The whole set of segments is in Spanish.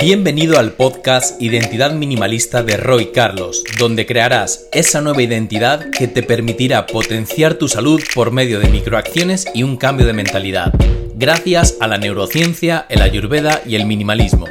Bienvenido al podcast Identidad Minimalista de Roy Carlos, donde crearás esa nueva identidad que te permitirá potenciar tu salud por medio de microacciones y un cambio de mentalidad, gracias a la neurociencia, el ayurveda y el minimalismo.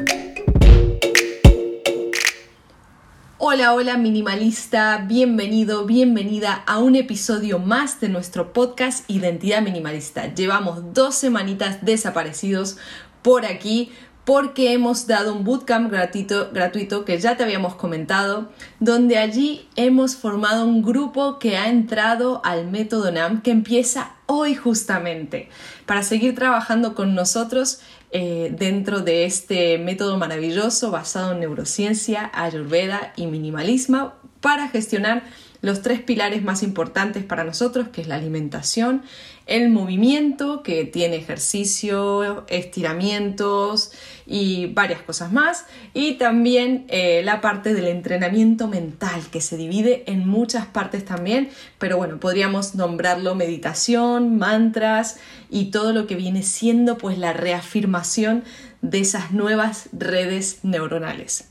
Hola, hola minimalista, bienvenido, bienvenida a un episodio más de nuestro podcast Identidad Minimalista. Llevamos dos semanitas desaparecidos por aquí porque hemos dado un bootcamp gratuito, gratuito que ya te habíamos comentado, donde allí hemos formado un grupo que ha entrado al método NAM que empieza hoy justamente para seguir trabajando con nosotros eh, dentro de este método maravilloso basado en neurociencia, ayurveda y minimalismo para gestionar los tres pilares más importantes para nosotros, que es la alimentación, el movimiento, que tiene ejercicio, estiramientos y varias cosas más, y también eh, la parte del entrenamiento mental, que se divide en muchas partes también, pero bueno, podríamos nombrarlo meditación, mantras y todo lo que viene siendo pues la reafirmación de esas nuevas redes neuronales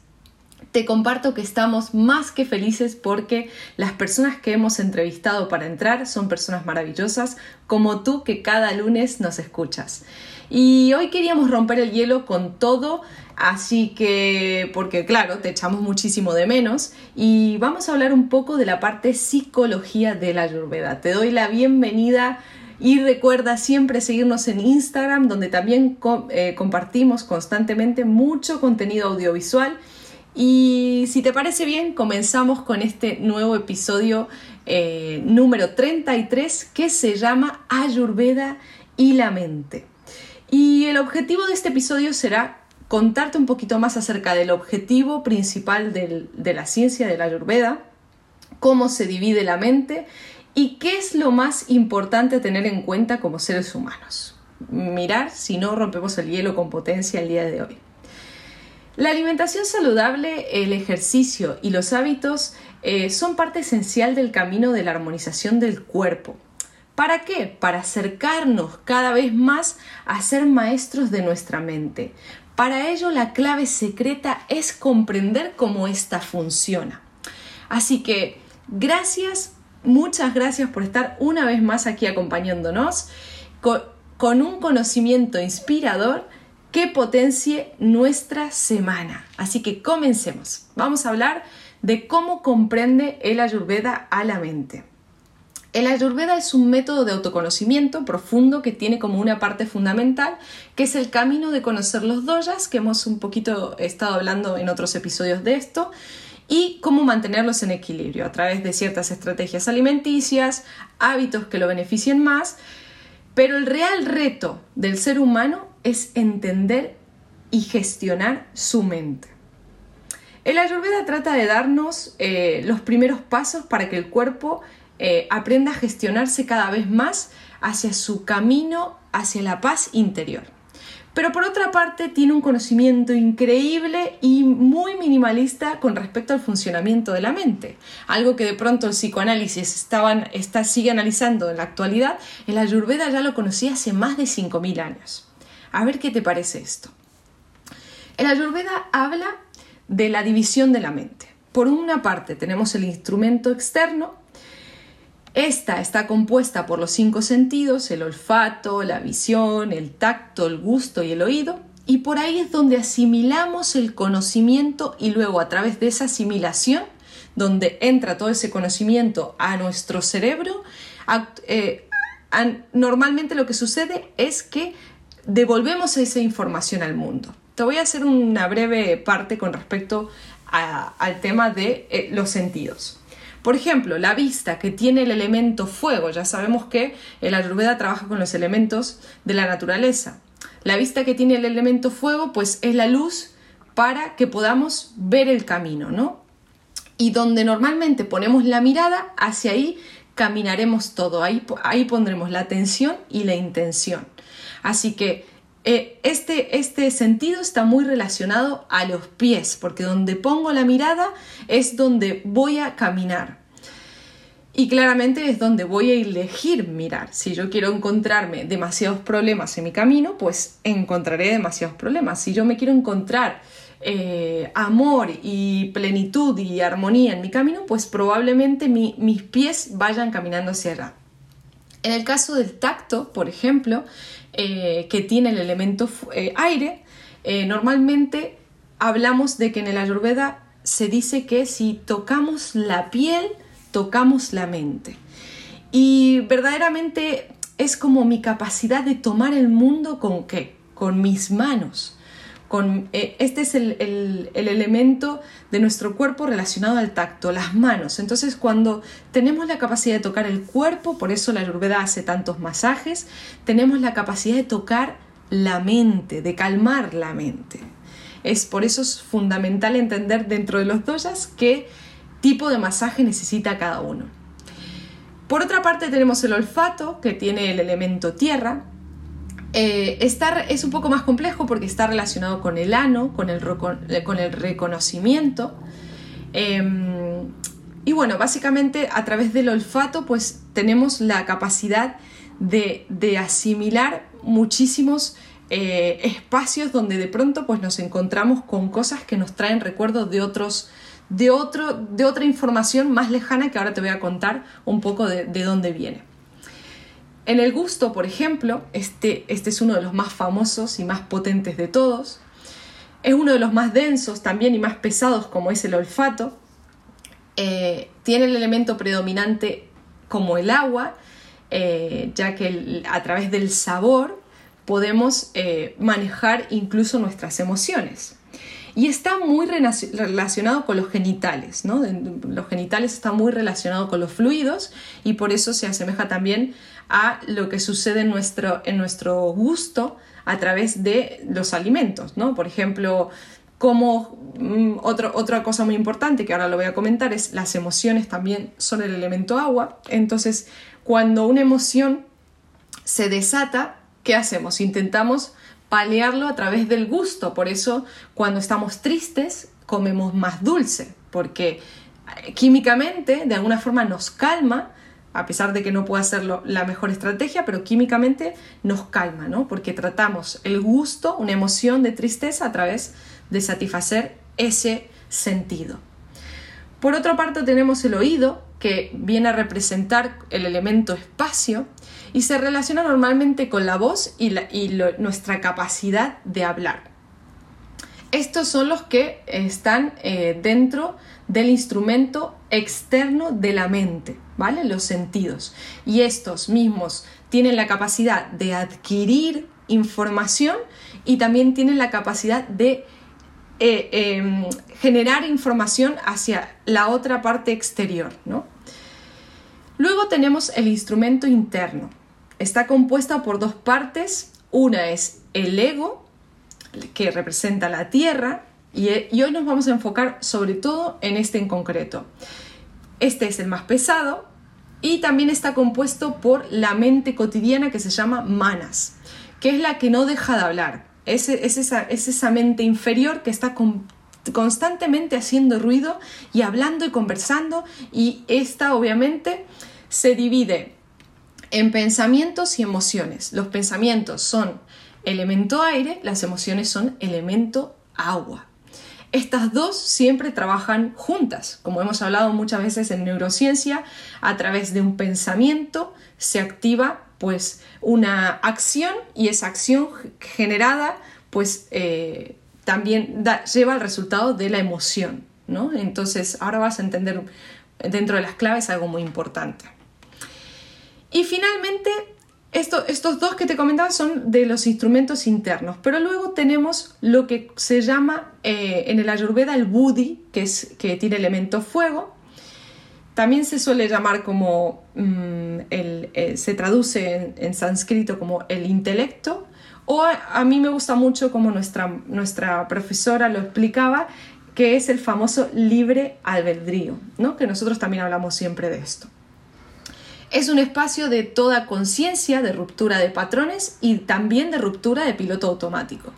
te comparto que estamos más que felices porque las personas que hemos entrevistado para entrar son personas maravillosas como tú que cada lunes nos escuchas. Y hoy queríamos romper el hielo con todo, así que, porque claro, te echamos muchísimo de menos y vamos a hablar un poco de la parte psicología de la ayurveda. Te doy la bienvenida. Y recuerda siempre seguirnos en Instagram, donde también eh, compartimos constantemente mucho contenido audiovisual y si te parece bien, comenzamos con este nuevo episodio eh, número 33 que se llama Ayurveda y la mente. Y el objetivo de este episodio será contarte un poquito más acerca del objetivo principal de la ciencia de Ayurveda, cómo se divide la mente y qué es lo más importante tener en cuenta como seres humanos. Mirar si no rompemos el hielo con potencia el día de hoy. La alimentación saludable, el ejercicio y los hábitos eh, son parte esencial del camino de la armonización del cuerpo. ¿Para qué? Para acercarnos cada vez más a ser maestros de nuestra mente. Para ello la clave secreta es comprender cómo ésta funciona. Así que gracias, muchas gracias por estar una vez más aquí acompañándonos con un conocimiento inspirador que potencie nuestra semana. Así que comencemos. Vamos a hablar de cómo comprende el ayurveda a la mente. El ayurveda es un método de autoconocimiento profundo que tiene como una parte fundamental, que es el camino de conocer los doyas, que hemos un poquito estado hablando en otros episodios de esto, y cómo mantenerlos en equilibrio a través de ciertas estrategias alimenticias, hábitos que lo beneficien más, pero el real reto del ser humano es entender y gestionar su mente. El Ayurveda trata de darnos eh, los primeros pasos para que el cuerpo eh, aprenda a gestionarse cada vez más hacia su camino, hacia la paz interior. Pero por otra parte tiene un conocimiento increíble y muy minimalista con respecto al funcionamiento de la mente. Algo que de pronto el psicoanálisis está, sigue analizando en la actualidad, el Ayurveda ya lo conocía hace más de 5.000 años. A ver qué te parece esto. El Ayurveda habla de la división de la mente. Por una parte tenemos el instrumento externo. Esta está compuesta por los cinco sentidos, el olfato, la visión, el tacto, el gusto y el oído. Y por ahí es donde asimilamos el conocimiento y luego a través de esa asimilación, donde entra todo ese conocimiento a nuestro cerebro, eh, normalmente lo que sucede es que devolvemos esa información al mundo. Te voy a hacer una breve parte con respecto al tema de eh, los sentidos. Por ejemplo, la vista que tiene el elemento fuego, ya sabemos que el Ayurveda trabaja con los elementos de la naturaleza. La vista que tiene el elemento fuego, pues es la luz para que podamos ver el camino, ¿no? Y donde normalmente ponemos la mirada, hacia ahí caminaremos todo, ahí, ahí pondremos la atención y la intención. Así que eh, este, este sentido está muy relacionado a los pies, porque donde pongo la mirada es donde voy a caminar. Y claramente es donde voy a elegir mirar. Si yo quiero encontrarme demasiados problemas en mi camino, pues encontraré demasiados problemas. Si yo me quiero encontrar eh, amor y plenitud y armonía en mi camino, pues probablemente mis pies vayan caminando hacia allá. En el caso del tacto, por ejemplo, eh, que tiene el elemento eh, aire, normalmente hablamos de que en el ayurveda se dice que si tocamos la piel, tocamos la mente. Y verdaderamente es como mi capacidad de tomar el mundo con qué? Con mis manos. Con, eh, este es el, el, elemento de nuestro cuerpo relacionado al tacto, las manos. Entonces, cuando tenemos la capacidad de tocar el cuerpo, por eso la Ayurveda hace tantos masajes, tenemos la capacidad de tocar la mente, de calmar la mente. Es por eso es fundamental entender dentro de los doyas qué tipo de masaje necesita cada uno. Por otra parte tenemos el olfato, que tiene el elemento tierra. Eh, es un poco más complejo porque está relacionado con el ano, con el, con el reconocimiento. Em, y bueno, básicamente a través del olfato pues tenemos la capacidad de, asimilar muchísimos eh, espacios donde de pronto pues nos encontramos con cosas que nos traen recuerdos de otros de, otro, de otra información más lejana que ahora te voy a contar un poco de, dónde viene. En el gusto, por ejemplo, este, este es uno de los más famosos y más potentes de todos. Es uno de los más densos también y más pesados como es el olfato. Eh, tiene el elemento predominante como el agua, eh, ya que a través del sabor podemos eh, manejar incluso nuestras emociones. Y está muy relacionado con los genitales, ¿no? Los genitales están muy relacionados con los fluidos y por eso se asemeja también a lo que sucede en nuestro, en nuestro gusto a través de los alimentos, ¿no? Por ejemplo, como mm, otra cosa muy importante que ahora lo voy a comentar es las emociones también son el elemento agua. Entonces, cuando una emoción se desata, ¿qué hacemos? Intentamos paliarlo a través del gusto. Por eso cuando estamos tristes comemos más dulce, porque eh, químicamente de alguna forma nos calma, a pesar de que no pueda ser la mejor estrategia, pero químicamente nos calma, ¿no? Porque tratamos el gusto, una emoción de tristeza a través de satisfacer ese sentido. Por otra parte tenemos el oído, que viene a representar el elemento espacio, y se relaciona normalmente con la voz y, nuestra capacidad de hablar. Estos son los que están eh, dentro del instrumento externo de la mente, ¿vale? Los sentidos. Y estos mismos tienen la capacidad de adquirir información y también tienen la capacidad de eh, em, generar información hacia la otra parte exterior, ¿no? Luego tenemos el instrumento interno. Está compuesta por dos partes. Una es el ego, que representa la tierra, y, hoy nos vamos a enfocar sobre todo en este en concreto. Este es el más pesado y también está compuesto por la mente cotidiana que se llama manas, que es la que no deja de hablar. Es, esa, es esa, mente inferior que está constantemente haciendo ruido y hablando y conversando y esta obviamente se divide en pensamientos y emociones. Los pensamientos son elemento aire, las emociones son elemento agua. Estas dos siempre trabajan juntas, como hemos hablado muchas veces en neurociencia, a través de un pensamiento se activa pues una acción y esa acción generada pues eh, también lleva al resultado de la emoción, ¿no? Entonces ahora vas a entender dentro de las claves algo muy importante. Y finalmente, estos dos que te comentaba son de los instrumentos internos, pero luego tenemos lo que se llama eh, en el Ayurveda el Buddhi, que, es, que tiene elemento fuego. También se suele llamar como, mm, el, eh, se traduce en, sánscrito como el intelecto, o a, mí me gusta mucho como nuestra, nuestra profesora lo explicaba, que es el famoso libre albedrío, ¿no? que nosotros también hablamos siempre de esto. Es un espacio de toda conciencia, de ruptura de patrones y también de ruptura de piloto automático.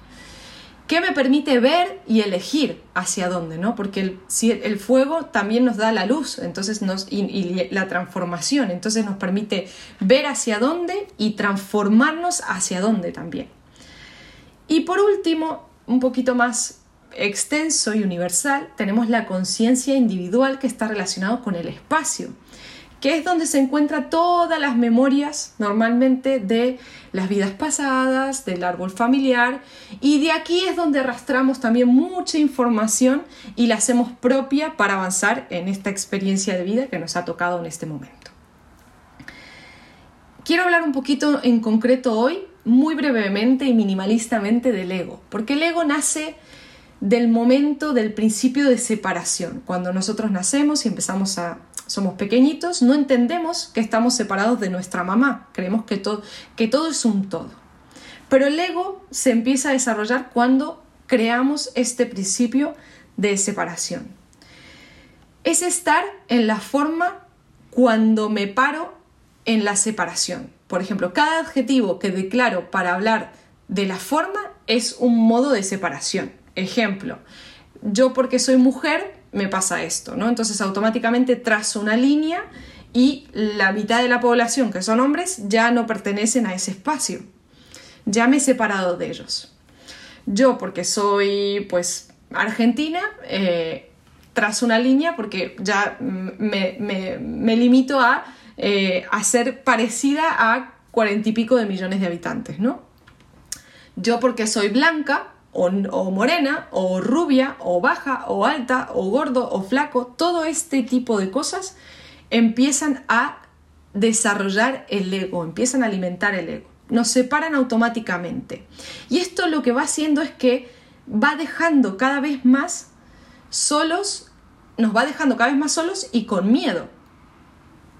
que me permite ver y elegir hacia dónde, ¿no? Porque el, si el fuego también nos da la luz, entonces nos, y, la transformación, entonces nos permite ver hacia dónde y transformarnos hacia dónde también. Y por último, un poquito más extenso y universal, tenemos la conciencia individual que está relacionado con el espacio que es donde se encuentran todas las memorias normalmente de las vidas pasadas, del árbol familiar, y de aquí es donde arrastramos también mucha información y la hacemos propia para avanzar en esta experiencia de vida que nos ha tocado en este momento. Quiero hablar un poquito en concreto hoy, muy brevemente y minimalistamente del ego, porque el ego nace del momento del principio de separación, cuando nosotros nacemos y empezamos a somos pequeñitos, no entendemos que estamos separados de nuestra mamá, creemos que todo, es un todo. Pero el ego se empieza a desarrollar cuando creamos este principio de separación. Es estar en la forma cuando me paro en la separación. Por ejemplo, cada adjetivo que declaro para hablar de la forma es un modo de separación. Ejemplo, yo porque soy mujer me pasa esto, ¿no? Entonces automáticamente trazo una línea y la mitad de la población, que son hombres, ya no pertenecen a ese espacio. Ya me he separado de ellos. Yo, porque soy, pues, argentina, eh, trazo una línea porque ya me, limito a, eh, a ser parecida a cuarenta y pico de millones de habitantes, ¿no? Yo, porque soy blanca, o, morena, o rubia, o baja, o alta, o gordo, o flaco, todo este tipo de cosas empiezan a desarrollar el ego, empiezan a alimentar el ego, nos separan automáticamente. Y esto lo que va haciendo es que va dejando cada vez más solos, nos va dejando cada vez más solos y con miedo.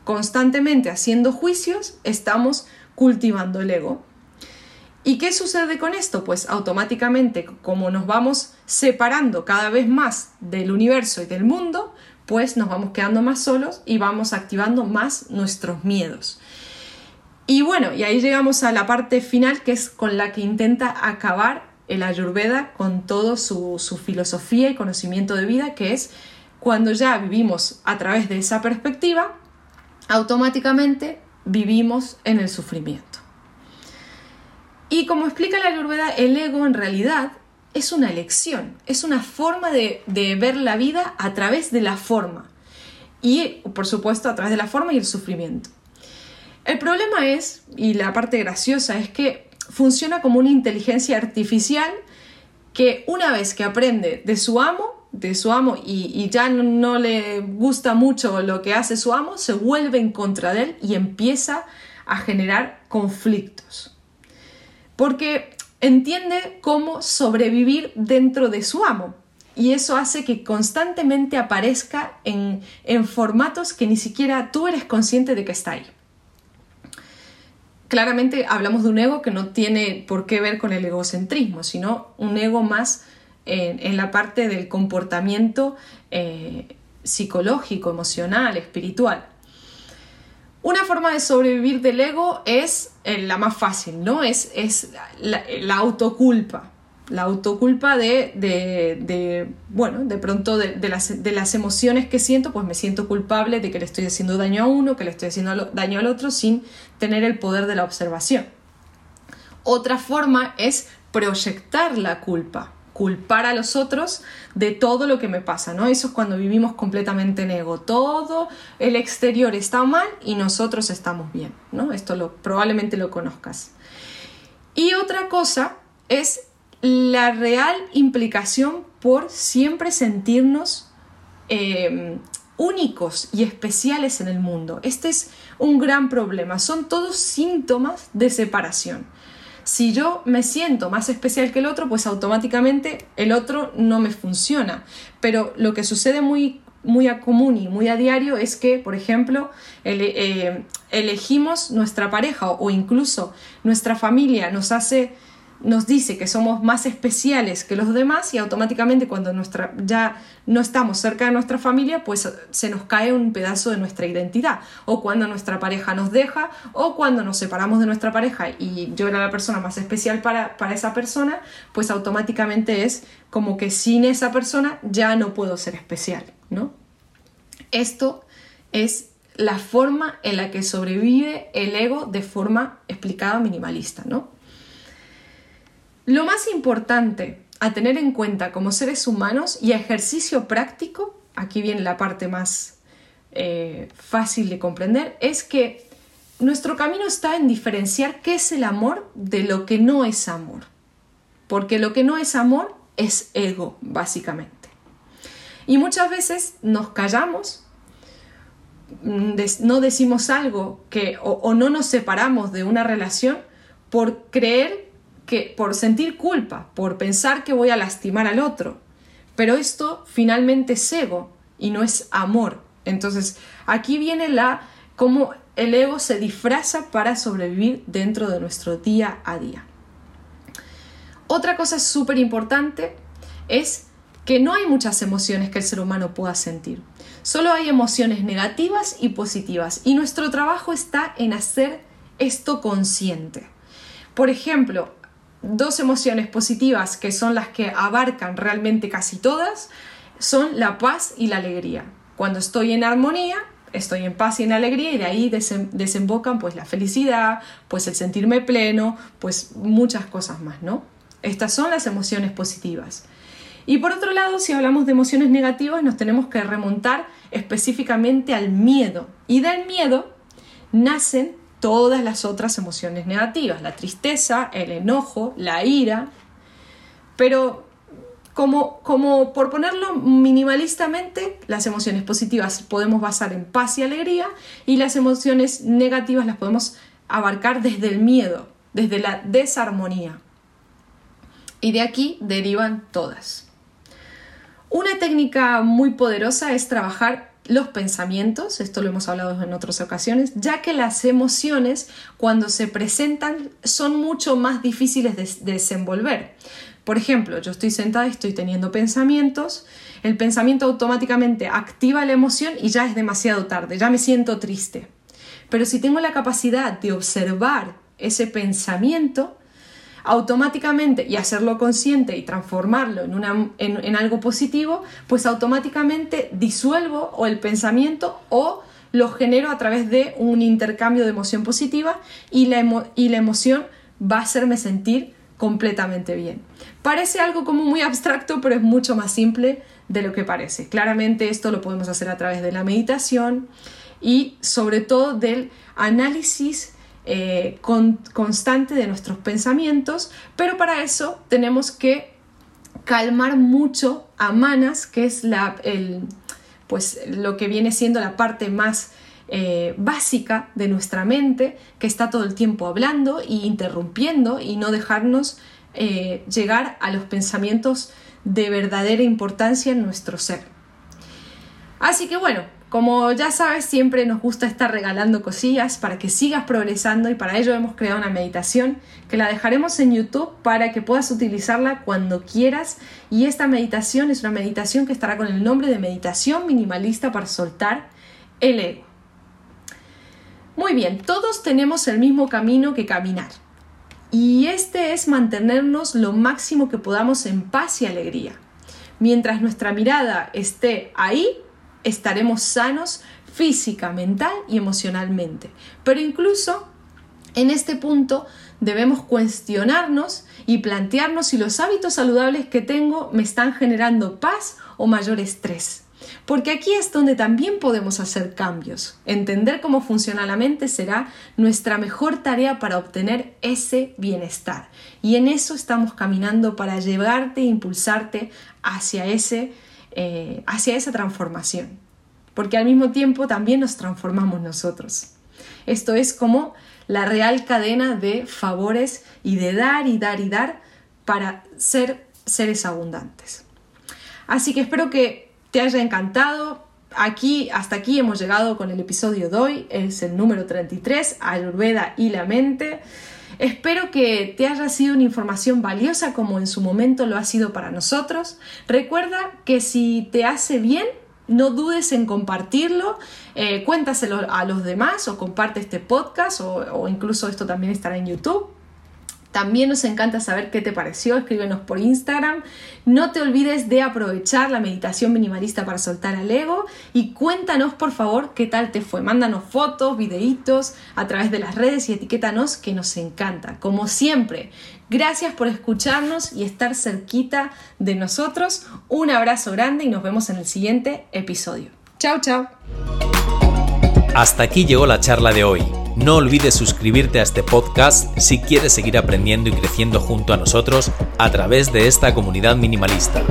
Constantemente haciendo juicios, estamos cultivando el ego. ¿Y qué sucede con esto? Pues automáticamente, como nos vamos separando cada vez más del universo y del mundo, pues nos vamos quedando más solos y vamos activando más nuestros miedos. Y bueno, y ahí llegamos a la parte final que es con la que intenta acabar el Ayurveda con toda su, su filosofía y conocimiento de vida, que es cuando ya vivimos a través de esa perspectiva, automáticamente vivimos en el sufrimiento. Y como explica la Ayurveda, el ego en realidad es una elección, es una forma de, ver la vida a través de la forma. Y, por supuesto, a través de la forma y el sufrimiento. El problema es, y la parte graciosa, es que funciona como una inteligencia artificial que una vez que aprende de su amo, de su amo y, y, ya no le gusta mucho lo que hace su amo, se vuelve en contra de él y empieza a generar conflictos porque entiende cómo sobrevivir dentro de su amo. Y eso hace que constantemente aparezca en, formatos que ni siquiera tú eres consciente de que está ahí. Claramente hablamos de un ego que no tiene por qué ver con el egocentrismo, sino un ego más en, la parte del comportamiento eh, psicológico, emocional, espiritual. Una forma de sobrevivir del ego es eh, la más fácil, ¿no? Es, es la, autoculpa. La autoculpa de, bueno, de pronto de, las, de, las, emociones que siento, pues me siento culpable de que le estoy haciendo daño a uno, que le estoy haciendo daño al otro sin tener el poder de la observación. Otra forma es proyectar la culpa culpar a los otros de todo lo que me pasa, ¿no? Eso es cuando vivimos completamente en ego. Todo el exterior está mal y nosotros estamos bien, ¿no? Esto lo, probablemente lo conozcas. Y otra cosa es la real implicación por siempre sentirnos em, únicos y especiales en el mundo. Este es un gran problema. Son todos síntomas de separación. Si yo me siento más especial que el otro, pues automáticamente el otro no me funciona. Pero lo que sucede muy, muy a común y muy a diario es que, por ejemplo, eh, elegimos nuestra pareja o incluso nuestra familia nos hace nos dice que somos más especiales que los demás y automáticamente cuando nuestra, ya no estamos cerca de nuestra familia, pues se nos cae un pedazo de nuestra identidad. O cuando nuestra pareja nos deja, o cuando nos separamos de nuestra pareja y yo era la persona más especial para, para esa persona, pues automáticamente es como que sin esa persona ya no puedo ser especial, ¿no? Esto es la forma en la que sobrevive el ego de forma explicada minimalista, ¿no? Lo más importante a tener en cuenta como seres humanos y ejercicio práctico, aquí viene la parte más eh, fácil de comprender, es que nuestro camino está en diferenciar qué es el amor de lo que no es amor. Porque lo que no es amor es ego, básicamente. Y muchas veces nos callamos, mm, no decimos algo que, o no nos separamos de una relación por creer que, por sentir culpa, por pensar que voy a lastimar al otro. Pero esto finalmente es ego y no es amor. Entonces, aquí viene la cómo el ego se disfraza para sobrevivir dentro de nuestro día a día. Otra cosa súper importante es que no hay muchas emociones que el ser humano pueda sentir. Solo hay emociones negativas y positivas y nuestro trabajo está en hacer esto consciente. Por ejemplo, dos emociones positivas que son las que abarcan realmente casi todas son la paz y la alegría. Cuando estoy en armonía, estoy en paz y en alegría y de ahí desembocan pues la felicidad, pues el sentirme pleno, pues muchas cosas más, ¿no? Estas son las emociones positivas. Y por otro lado, si hablamos de emociones negativas, nos tenemos que remontar específicamente al miedo. Y del miedo nacen todas las otras emociones negativas, la tristeza, el enojo, la ira, pero como, como por ponerlo minimalistamente, las emociones positivas podemos basar en paz y alegría y las emociones negativas las podemos abarcar desde el miedo, desde la desarmonía. Y de aquí derivan todas. Una técnica muy poderosa es trabajar los pensamientos, esto lo hemos hablado en otras ocasiones, ya que las emociones cuando se presentan son mucho más difíciles de, desenvolver. Por ejemplo, yo estoy sentada y estoy teniendo pensamientos, el pensamiento automáticamente activa la emoción y ya es demasiado tarde, ya me siento triste. Pero si tengo la capacidad de observar ese pensamiento, automáticamente y hacerlo consciente y transformarlo en, en, algo positivo, pues automáticamente disuelvo o el pensamiento o lo genero a través de un intercambio de emoción positiva y la, y la emoción va a hacerme sentir completamente bien. Parece algo como muy abstracto, pero es mucho más simple de lo que parece. Claramente esto lo podemos hacer a través de la meditación y sobre todo del análisis eh, constante de nuestros pensamientos, pero para eso tenemos que calmar mucho a manas, que es la, el, pues, lo que viene siendo la parte más eh, básica de nuestra mente, que está todo el tiempo hablando e interrumpiendo y no dejarnos eh, llegar a los pensamientos de verdadera importancia en nuestro ser. Así que bueno, como ya sabes, siempre nos gusta estar regalando cosillas para que sigas progresando y para ello hemos creado una meditación que la dejaremos en YouTube para que puedas utilizarla cuando quieras. Y esta meditación es una meditación que estará con el nombre de meditación minimalista para soltar el ego. Muy bien, todos tenemos el mismo camino que caminar. Y este es mantenernos lo máximo que podamos en paz y alegría. Mientras nuestra mirada esté ahí, estaremos sanos física, mental y emocionalmente. Pero incluso en este punto debemos cuestionarnos y plantearnos si los hábitos saludables que tengo me están generando paz o mayor estrés. Porque aquí es donde también podemos hacer cambios. Entender cómo funciona la mente será nuestra mejor tarea para obtener ese bienestar. Y en eso estamos caminando para llevarte e impulsarte hacia ese eh, hacia esa transformación. Porque al mismo tiempo también nos transformamos nosotros. Esto es como la real cadena de favores y de dar y dar y dar para ser seres abundantes. Así que espero que te haya encantado. Aquí, hasta aquí hemos llegado con el episodio de hoy, es el número 33, Ayurveda y la mente. Espero que te haya sido una información valiosa como en su momento lo ha sido para nosotros. Recuerda que si te hace bien, no dudes en compartirlo, eh, cuéntaselo a los demás o comparte este podcast o, o incluso esto también estará en YouTube. También nos encanta saber qué te pareció, escríbenos por Instagram. No te olvides de aprovechar la meditación minimalista para soltar al ego y cuéntanos por favor qué tal te fue. Mándanos fotos, videitos a través de las redes y etiquétanos que nos encanta. Como siempre, gracias por escucharnos y estar cerquita de nosotros. Un abrazo grande y nos vemos en el siguiente episodio. Chao, chao. Hasta aquí llegó la charla de hoy. No olvides suscribirte a este podcast si quieres seguir aprendiendo y creciendo junto a nosotros a través de esta comunidad minimalista.